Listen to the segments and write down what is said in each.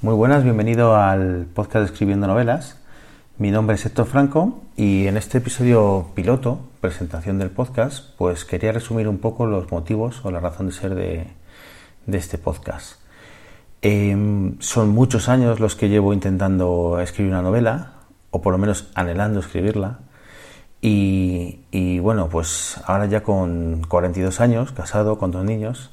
Muy buenas, bienvenido al podcast Escribiendo Novelas. Mi nombre es Héctor Franco y en este episodio piloto, presentación del podcast, pues quería resumir un poco los motivos o la razón de ser de, este podcast. Em, son muchos años los que llevo intentando escribir una novela, o por lo menos anhelando escribirla. Y, bueno, pues ahora ya con 42 años, casado con dos niños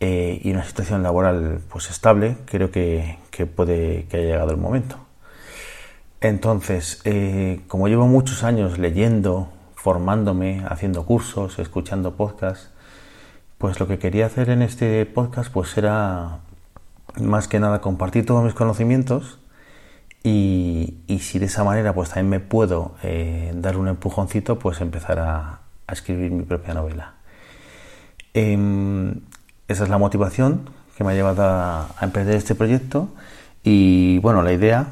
eh, y una situación laboral pues estable, creo que, puede que haya llegado el momento. Entonces, eh, como llevo muchos años leyendo, formándome, haciendo cursos, escuchando podcasts, pues lo que quería hacer en este podcast pues era más que nada compartir todos mis conocimientos y, si de esa manera pues también me puedo eh, dar un empujoncito, pues empezar a, escribir mi propia novela. Em, esa es la motivación que me ha llevado a, emprender este proyecto y bueno, la idea,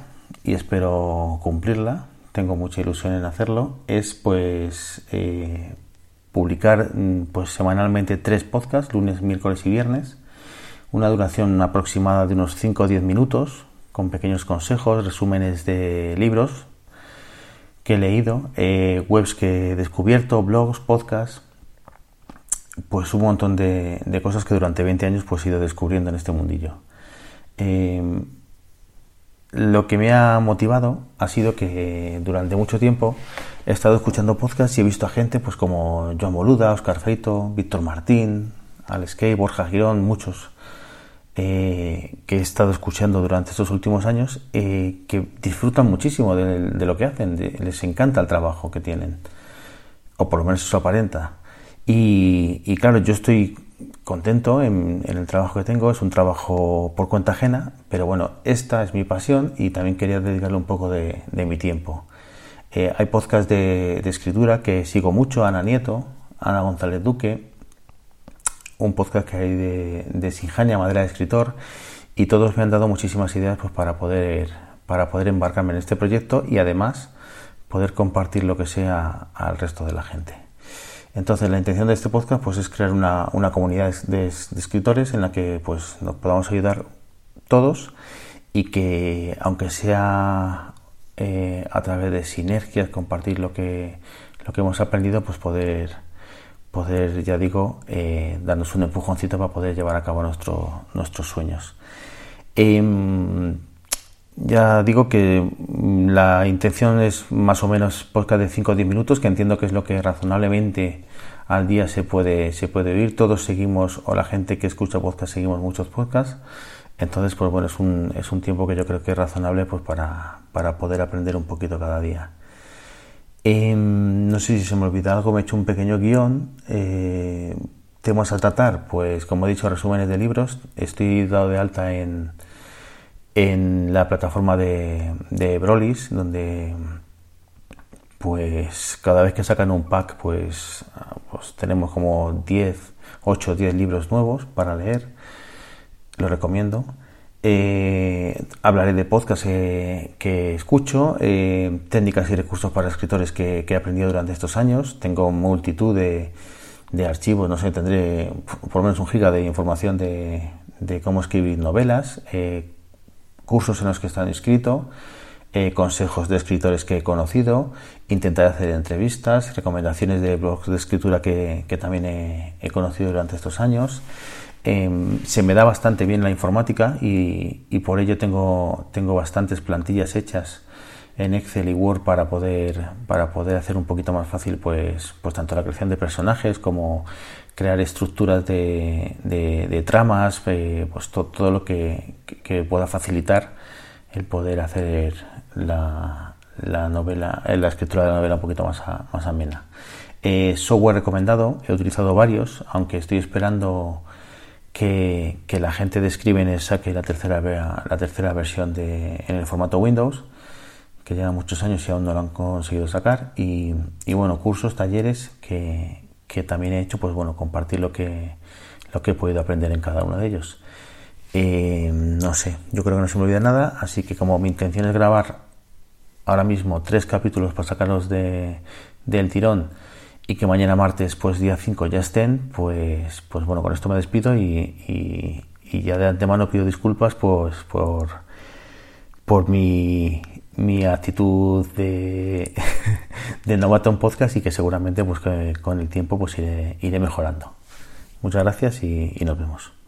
y espero cumplirla, tengo mucha ilusión en hacerlo, es pues eh, publicar mm, pues semanalmente tres podcasts, lunes, miércoles y viernes, una duración aproximada de unos 5 o 10 minutos, con pequeños consejos, resúmenes de libros que he leído, eh, webs que he descubierto, blogs, podcasts, pues un montón de, cosas que durante 20 años pues he ido descubriendo en este mundillo. Em, lo que me ha motivado ha sido que durante mucho tiempo he estado escuchando podcasts y he visto a gente pues como Joan Boluda, Oscar Feito, Víctor Martín, Alex Kay, Borja Girón, muchos eh, que he estado escuchando durante estos últimos años, eh, que disfrutan muchísimo de, lo que hacen, les encanta el trabajo que tienen, o por lo menos eso aparenta. Y, claro, yo estoy contento en, el trabajo que tengo, es un trabajo por cuenta ajena, pero bueno, esta es mi pasión y también quería dedicarle un poco de, mi tiempo. Eh, hay podcasts de, escritura que sigo mucho, Ana Nieto, Ana González Duque, un podcast que hay de, de Madera de Escritor, y todos me han dado muchísimas ideas pues, para, poder, para poder embarcarme en este proyecto y además poder compartir lo que sea al resto de la gente. Entonces la intención de este podcast pues, es crear una, comunidad de, escritores en la que pues, nos podamos ayudar todos y que aunque sea eh, a través de sinergias compartir lo que, lo que hemos aprendido, pues poder poder, ya digo, eh, darnos un empujoncito para poder llevar a cabo nuestro, nuestros sueños. Em, ya digo que mm, la intención es más o menos podcast de 5 o 10 minutos, que entiendo que es lo que razonablemente al día se puede, se puede oír. Todos seguimos, o la gente que escucha podcast, seguimos muchos podcasts. Entonces, pues bueno, es un, es un tiempo que yo creo que es razonable pues para, para poder aprender un poquito cada día. Em, no sé si se me olvida algo, me he hecho un pequeño guion. Eh, temas a tratar, pues como he dicho, resúmenes de libros. Estoy dado de alta en, en la plataforma de, de Brolis, donde pues cada vez que sacan un pack, pues, pues tenemos como 10, 8 o 10 libros nuevos para leer. Lo recomiendo. Eh, hablaré de podcasts eh, que escucho, eh, técnicas y recursos para escritores que, he aprendido durante estos años. Tengo multitud de, archivos, no sé, tendré por lo menos un giga de información de, cómo escribir novelas, cursos en los que están inscrito, consejos de escritores que he conocido, intentar hacer entrevistas, recomendaciones de blogs de escritura que, también he conocido durante estos años. Em, se me da bastante bien la informática y, por ello tengo, tengo bastantes plantillas hechas en Excel y Word para poder, para poder hacer un poquito más fácil pues, pues tanto la creación de personajes como crear estructuras de, de, tramas, eh, pues todo lo que, pueda facilitar el poder hacer la, la novela, eh, la escritura de la novela un poquito más, más amena. Eh, software recomendado, he utilizado varios, aunque estoy esperando que, la gente de Scrivener saque la tercera, la tercera versión de, en el formato Windows, que lleva muchos años y aún no lo han conseguido sacar. Y, bueno, cursos, talleres que, también he hecho, pues bueno, compartir lo que, lo que he podido aprender en cada uno de ellos. Eh, no sé, yo creo que no se me olvida nada, así que como mi intención es grabar ahora mismo tres capítulos para sacarlos de, del tirón y que mañana martes, pues día 5 ya estén, pues, pues bueno, con esto me despido y, y, ya de antemano pido disculpas pues, por, por mi, mi actitud de, de novato en podcast y que seguramente pues, con el tiempo pues iré, iré mejorando. Muchas gracias y nos vemos.